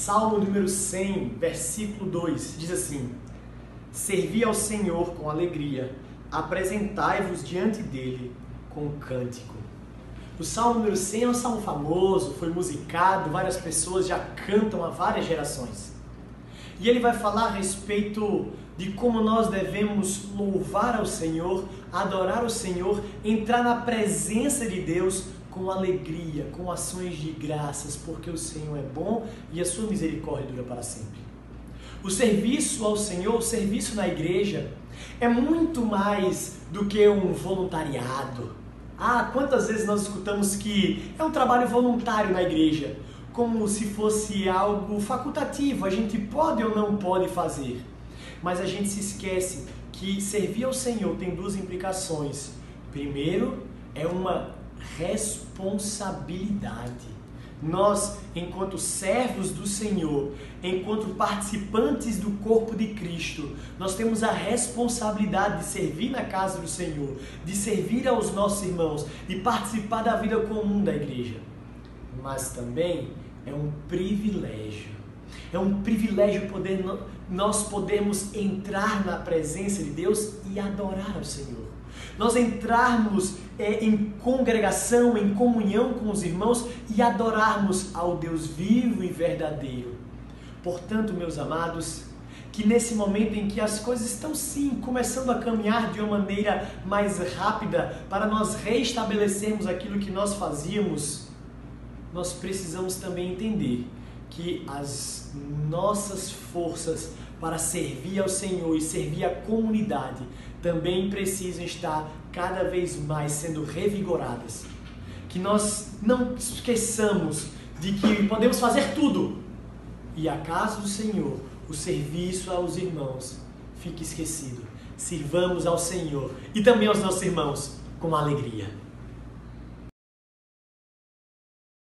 Salmo número 100, versículo 2, diz assim: Servi ao Senhor com alegria, apresentai-vos diante dele com cântico. O Salmo número 100 é um salmo famoso, foi musicado, várias pessoas já cantam há várias gerações. E ele vai falar a respeito de como nós devemos louvar ao Senhor, adorar o Senhor, entrar na presença de Deus com alegria, com ações de graças, porque o Senhor é bom e a sua misericórdia dura para sempre. O serviço ao Senhor, o serviço na igreja, é muito mais do que um voluntariado. Ah, quantas vezes nós escutamos que é um trabalho voluntário na igreja, como se fosse algo facultativo, a gente pode ou não pode fazer. Mas a gente se esquece que servir ao Senhor tem duas implicações. Primeiro, é uma responsabilidade. Nós, enquanto servos do Senhor, enquanto participantes do corpo de Cristo, nós temos a responsabilidade de servir na casa do Senhor, de servir aos nossos irmãos, de participar da vida comum da igreja. Mas também é um privilégio. É um privilégio poder nós podemos entrar na presença de Deus e adorar ao Senhor nós entrarmos é, em congregação, em comunhão com os irmãos e adorarmos ao Deus vivo e verdadeiro. Portanto, meus amados, que nesse momento em que as coisas estão sim começando a caminhar de uma maneira mais rápida para nós reestabelecermos aquilo que nós fazíamos, nós precisamos também entender que as nossas forças para servir ao Senhor e servir a comunidade também precisam estar cada vez mais sendo revigoradas. Que nós não esqueçamos de que podemos fazer tudo e a casa do Senhor, o serviço aos irmãos, fique esquecido. Sirvamos ao Senhor e também aos nossos irmãos com alegria.